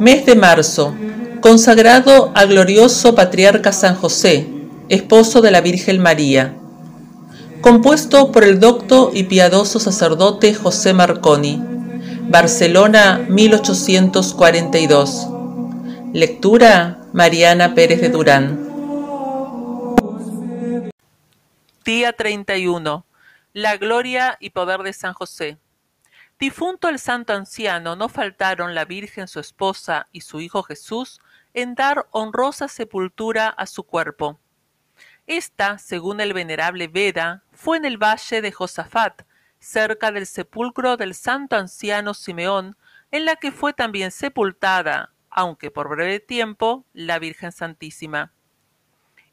Mes de marzo, consagrado al glorioso patriarca San José, esposo de la Virgen María. Compuesto por el docto y piadoso sacerdote José Marconi. Barcelona, 1842. Lectura Mariana Pérez de Durán. Día 31. La gloria y poder de San José. Difunto el santo anciano, no faltaron la Virgen su esposa y su Hijo Jesús en dar honrosa sepultura a su cuerpo. Esta, según el venerable Veda, fue en el valle de Josafat, cerca del sepulcro del santo anciano Simeón, en la que fue también sepultada, aunque por breve tiempo, la Virgen Santísima.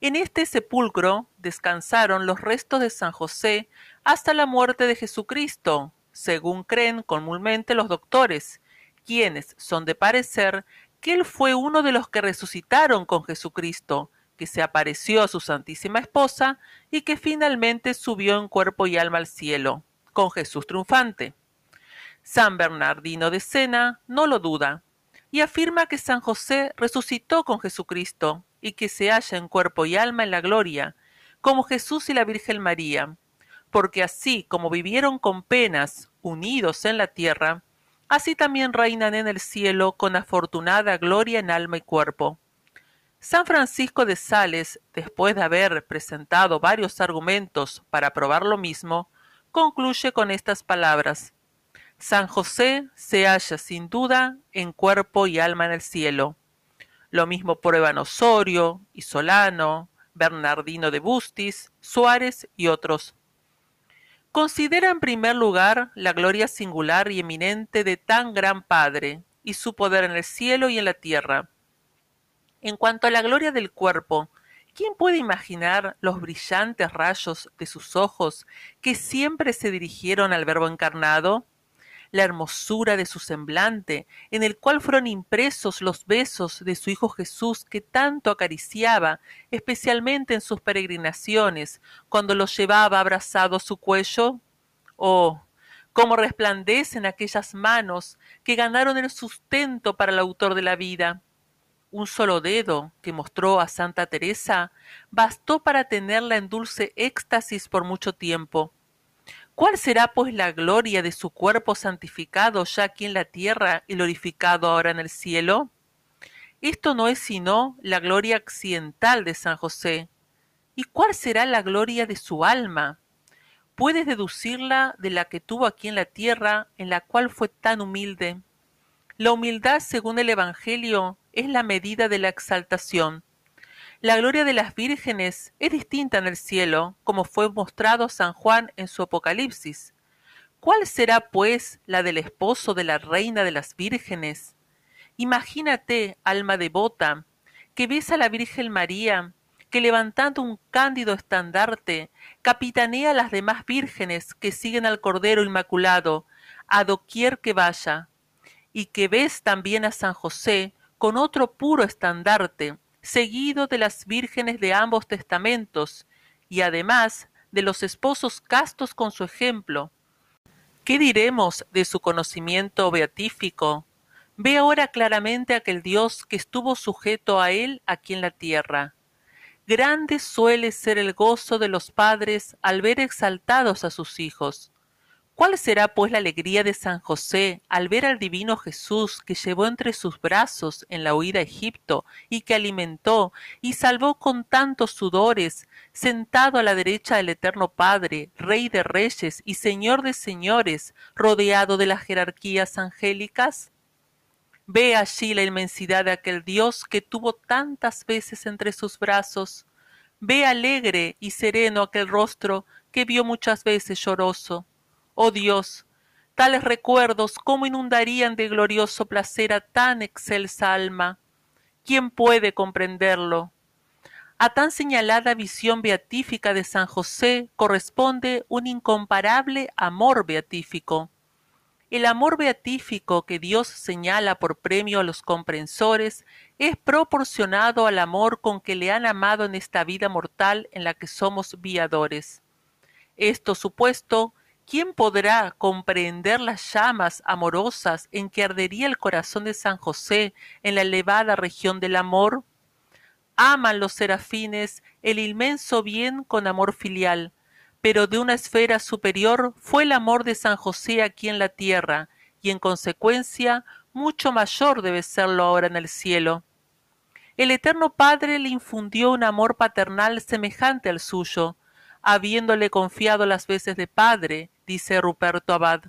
En este sepulcro descansaron los restos de San José hasta la muerte de Jesucristo, según creen comúnmente los doctores, quienes son de parecer que él fue uno de los que resucitaron con Jesucristo, que se apareció a su Santísima Esposa y que finalmente subió en cuerpo y alma al cielo, con Jesús triunfante. San Bernardino de Sena no lo duda, y afirma que San José resucitó con Jesucristo y que se halla en cuerpo y alma en la gloria, como Jesús y la Virgen María, porque así como vivieron con penas unidos en la tierra, así también reinan en el cielo con afortunada gloria en alma y cuerpo. San Francisco de Sales, después de haber presentado varios argumentos para probar lo mismo, concluye con estas palabras. San José se halla sin duda en cuerpo y alma en el cielo. Lo mismo prueban Osorio, Solano, Bernardino de Bustis, Suárez y otros. Considera en primer lugar la gloria singular y eminente de tan gran Padre, y su poder en el cielo y en la tierra. En cuanto a la gloria del cuerpo, ¿quién puede imaginar los brillantes rayos de sus ojos que siempre se dirigieron al Verbo encarnado? La hermosura de su semblante, en el cual fueron impresos los besos de su Hijo Jesús que tanto acariciaba, especialmente en sus peregrinaciones, cuando los llevaba abrazado a su cuello? Oh, cómo resplandecen aquellas manos que ganaron el sustento para el autor de la vida. Un solo dedo que mostró a Santa Teresa bastó para tenerla en dulce éxtasis por mucho tiempo. ¿Cuál será pues la gloria de su cuerpo santificado ya aquí en la tierra y glorificado ahora en el cielo? Esto no es sino la gloria accidental de San José. ¿Y cuál será la gloria de su alma? Puedes deducirla de la que tuvo aquí en la tierra, en la cual fue tan humilde. La humildad, según el Evangelio, es la medida de la exaltación. La gloria de las vírgenes es distinta en el cielo, como fue mostrado San Juan en su Apocalipsis. ¿Cuál será, pues, la del esposo de la reina de las vírgenes? Imagínate, alma devota, que ves a la Virgen María, que levantando un cándido estandarte, capitanea a las demás vírgenes que siguen al Cordero Inmaculado, a doquier que vaya, y que ves también a San José con otro puro estandarte, seguido de las vírgenes de ambos testamentos, y además de los esposos castos con su ejemplo. ¿Qué diremos de su conocimiento beatífico? Ve ahora claramente aquel Dios que estuvo sujeto a él aquí en la tierra. Grande suele ser el gozo de los padres al ver exaltados a sus hijos. ¿Cuál será pues la alegría de San José al ver al divino Jesús que llevó entre sus brazos en la huida a Egipto y que alimentó y salvó con tantos sudores, sentado a la derecha del Eterno Padre, Rey de Reyes y Señor de Señores, rodeado de las jerarquías angélicas? Ve allí la inmensidad de aquel Dios que tuvo tantas veces entre sus brazos. Ve alegre y sereno aquel rostro que vio muchas veces lloroso Oh Dios, tales recuerdos cómo inundarían de glorioso placer a tan excelsa alma. ¿Quién puede comprenderlo? A tan señalada visión beatífica de San José corresponde un incomparable amor beatífico. El amor beatífico que Dios señala por premio a los comprensores es proporcionado al amor con que le han amado en esta vida mortal en la que somos viadores. Esto supuesto, ¿Quién podrá comprender las llamas amorosas en que ardería el corazón de San José en la elevada región del amor? Aman los serafines el inmenso bien con amor filial, pero de una esfera superior fue el amor de San José aquí en la tierra, y en consecuencia mucho mayor debe serlo ahora en el cielo. El Eterno Padre le infundió un amor paternal semejante al suyo, habiéndole confiado las veces de padre, dice Ruperto Abad.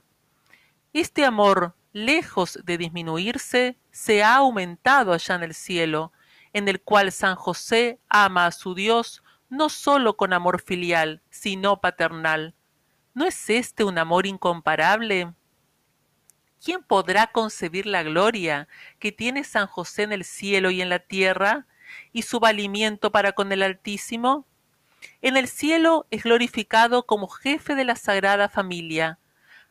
Este amor, lejos de disminuirse, se ha aumentado allá en el cielo, en el cual San José ama a su Dios no sólo con amor filial, sino paternal. ¿No es este un amor incomparable? ¿Quién podrá concebir la gloria que tiene San José en el cielo y en la tierra, y su valimiento para con el Altísimo? En el cielo es glorificado como jefe de la Sagrada Familia.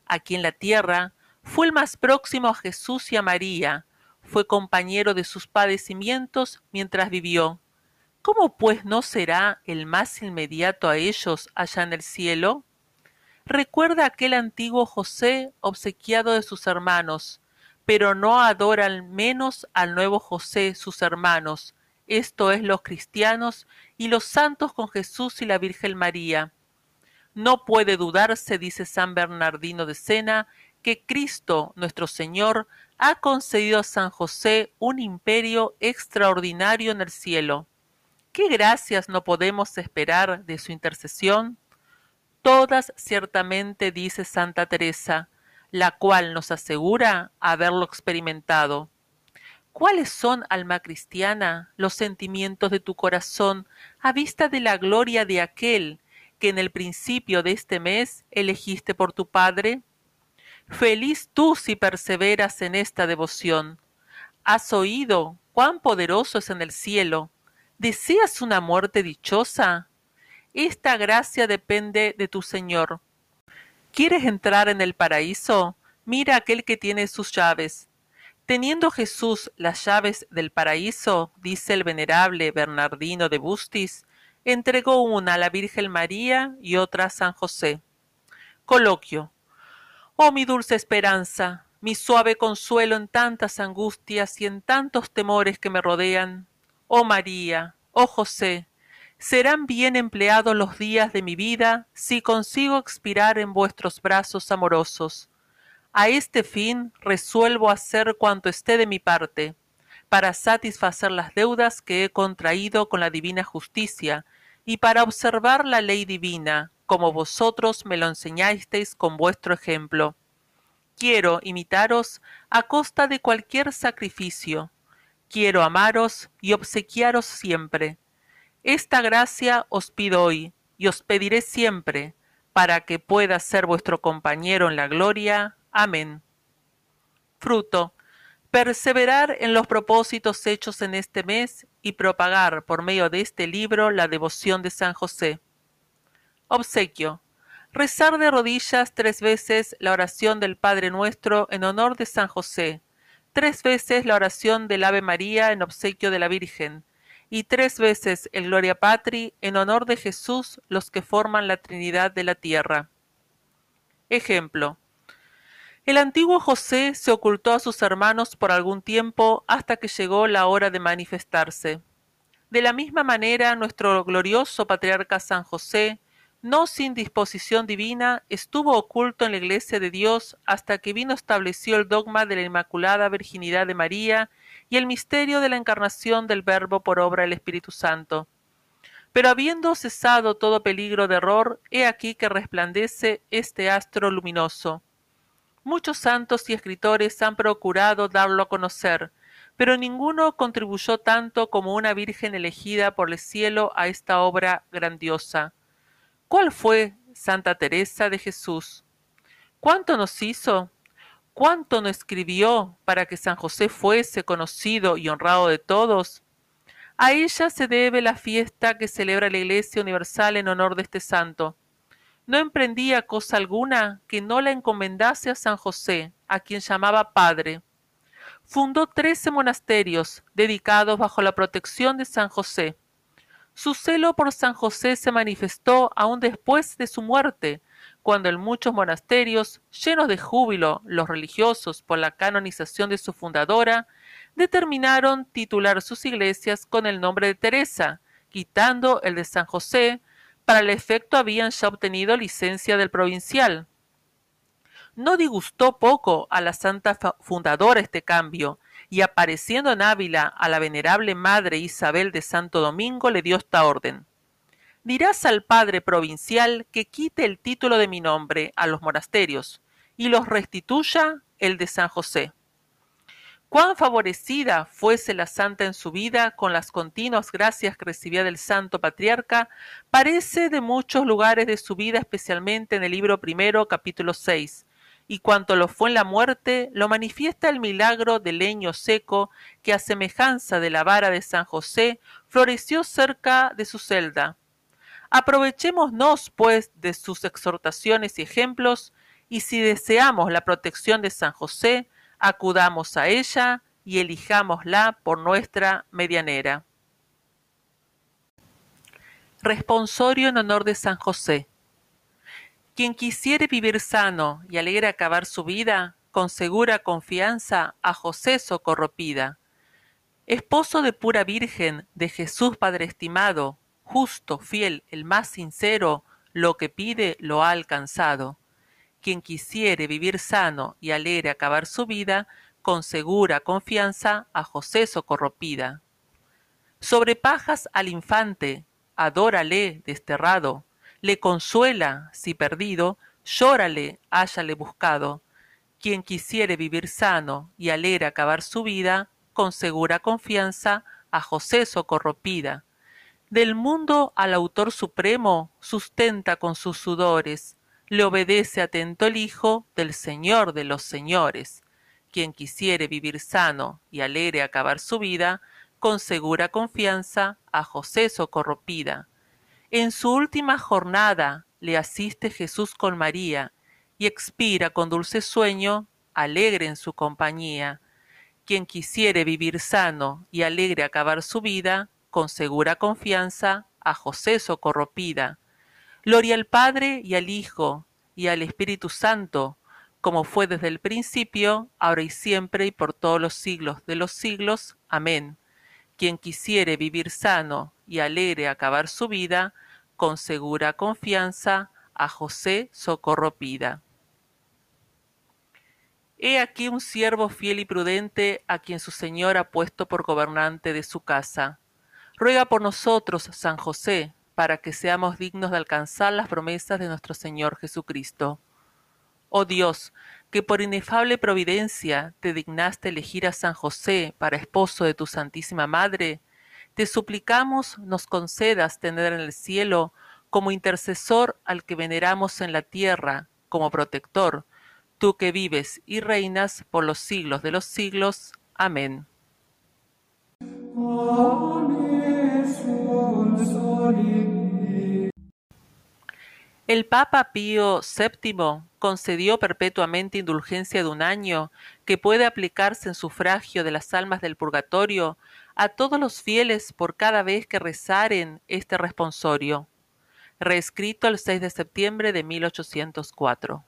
Aquí en la tierra fue el más próximo a Jesús y a María, fue compañero de sus padecimientos mientras vivió. ¿Cómo pues no será el más inmediato a ellos allá en el cielo? Recuerda aquel antiguo José obsequiado de sus hermanos, pero no adoran menos al nuevo José sus hermanos, esto es los cristianos y los santos con Jesús y la Virgen María. No puede dudarse, dice San Bernardino de Sena, que Cristo nuestro Señor ha concedido a San José un imperio extraordinario en el cielo. ¿Qué gracias no podemos esperar de su intercesión? Todas ciertamente, dice Santa Teresa, la cual nos asegura haberlo experimentado. ¿Cuáles son, alma cristiana, los sentimientos de tu corazón a vista de la gloria de aquel que en el principio de este mes elegiste por tu Padre? Feliz tú si perseveras en esta devoción. ¿Has oído cuán poderoso es en el cielo? ¿Deseas una muerte dichosa? Esta gracia depende de tu Señor. ¿Quieres entrar en el paraíso? Mira aquel que tiene sus llaves. Teniendo Jesús las llaves del paraíso, dice el venerable Bernardino de Bustis, entregó una a la Virgen María y otra a San José. Coloquio. Oh mi dulce esperanza, mi suave consuelo en tantas angustias y en tantos temores que me rodean. Oh María, oh José, serán bien empleados los días de mi vida si consigo expirar en vuestros brazos amorosos. A este fin resuelvo hacer cuanto esté de mi parte, para satisfacer las deudas que he contraído con la divina justicia, y para observar la ley divina, como vosotros me lo enseñasteis con vuestro ejemplo. Quiero imitaros a costa de cualquier sacrificio. Quiero amaros y obsequiaros siempre. Esta gracia os pido hoy y os pediré siempre, para que pueda ser vuestro compañero en la gloria. Amén. Fruto. Perseverar en los propósitos hechos en este mes y propagar por medio de este libro la devoción de San José. Obsequio. Rezar de rodillas tres veces la oración del Padre Nuestro en honor de San José, tres veces la oración del Ave María en obsequio de la Virgen, y tres veces el Gloria Patri en honor de Jesús los que forman la Trinidad de la tierra. Ejemplo. El antiguo José se ocultó a sus hermanos por algún tiempo hasta que llegó la hora de manifestarse. De la misma manera, nuestro glorioso patriarca San José no sin disposición divina, estuvo oculto en la Iglesia de Dios hasta que vino estableció el dogma de la Inmaculada Virginidad de María y el misterio de la encarnación del Verbo por obra del Espíritu Santo. Pero habiendo cesado todo peligro de error, he aquí que resplandece este astro luminoso. Muchos santos y escritores han procurado darlo a conocer, pero ninguno contribuyó tanto como una Virgen elegida por el cielo a esta obra grandiosa. ¿Cuál fue Santa Teresa de Jesús? ¿Cuánto nos hizo? ¿Cuánto nos escribió para que San José fuese conocido y honrado de todos? A ella se debe la fiesta que celebra la Iglesia Universal en honor de este santo. No emprendía cosa alguna que no la encomendase a San José, a quien llamaba Padre. Fundó trece monasterios dedicados bajo la protección de San José. Su celo por San José se manifestó aún después de su muerte, cuando en muchos monasterios, llenos de júbilo los religiosos por la canonización de su fundadora, determinaron titular sus iglesias con el nombre de Teresa, quitando el de San José, para el efecto habían ya obtenido licencia del provincial. No disgustó poco a la santa fundadora este cambio, y apareciendo en Ávila a la venerable madre Isabel de Santo Domingo le dio esta orden. Dirás al padre provincial que quite el título de mi nombre a los monasterios y los restituya el de San José. Cuán favorecida fuese la santa en su vida con las continuas gracias que recibía del santo patriarca, parece de muchos lugares de su vida, especialmente en el libro primero, capítulo 6, y cuanto lo fue en la muerte, lo manifiesta el milagro del leño seco que a semejanza de la vara de San José floreció cerca de su celda, Aprovechémonos, pues, de sus exhortaciones y ejemplos, y si deseamos la protección de San José, acudamos a ella y elijámosla por nuestra medianera. Responsorio en honor de San José. Quien quisiere vivir sano y alegre acabar su vida, con segura confianza a José socorropida. Esposo de pura Virgen, de Jesús Padre estimado, justo, fiel, el más sincero, lo que pide lo ha alcanzado. Quien quisiere vivir sano y alegre acabar su vida, con segura confianza a José socorropida. Sobre pajas al infante, adórale desterrado, le consuela si perdido, llórale háyale buscado. Quien quisiere vivir sano y alegre acabar su vida, con segura confianza a José socorropida del mundo al autor supremo sustenta con sus sudores, le obedece atento el Hijo del Señor de los señores. Quien quisiere vivir sano y alegre acabar su vida, con segura confianza a José socorropida. En su última jornada le asiste Jesús con María, y expira con dulce sueño, alegre en su compañía. Quien quisiere vivir sano y alegre acabar su vida, con segura confianza a José Socorropida. Gloria al Padre y al Hijo y al Espíritu Santo, como fue desde el principio, ahora y siempre y por todos los siglos de los siglos. Amén. Quien quisiere vivir sano y alegre acabar su vida, con segura confianza a José Socorropida. He aquí un siervo fiel y prudente a quien su Señor ha puesto por gobernante de su casa Ruega por nosotros, San José, para que seamos dignos de alcanzar las promesas de nuestro Señor Jesucristo. Oh Dios, que por inefable providencia te dignaste elegir a San José para esposo de tu Santísima Madre, te suplicamos nos concedas tener en el cielo como intercesor al que veneramos en la tierra, como protector, tú que vives y reinas por los siglos de los siglos. Amén. El Papa Pío VII concedió perpetuamente indulgencia de un año que puede aplicarse en sufragio de las almas del purgatorio a todos los fieles por cada vez que rezaren este responsorio. Reescrito el 6 de septiembre de 1804.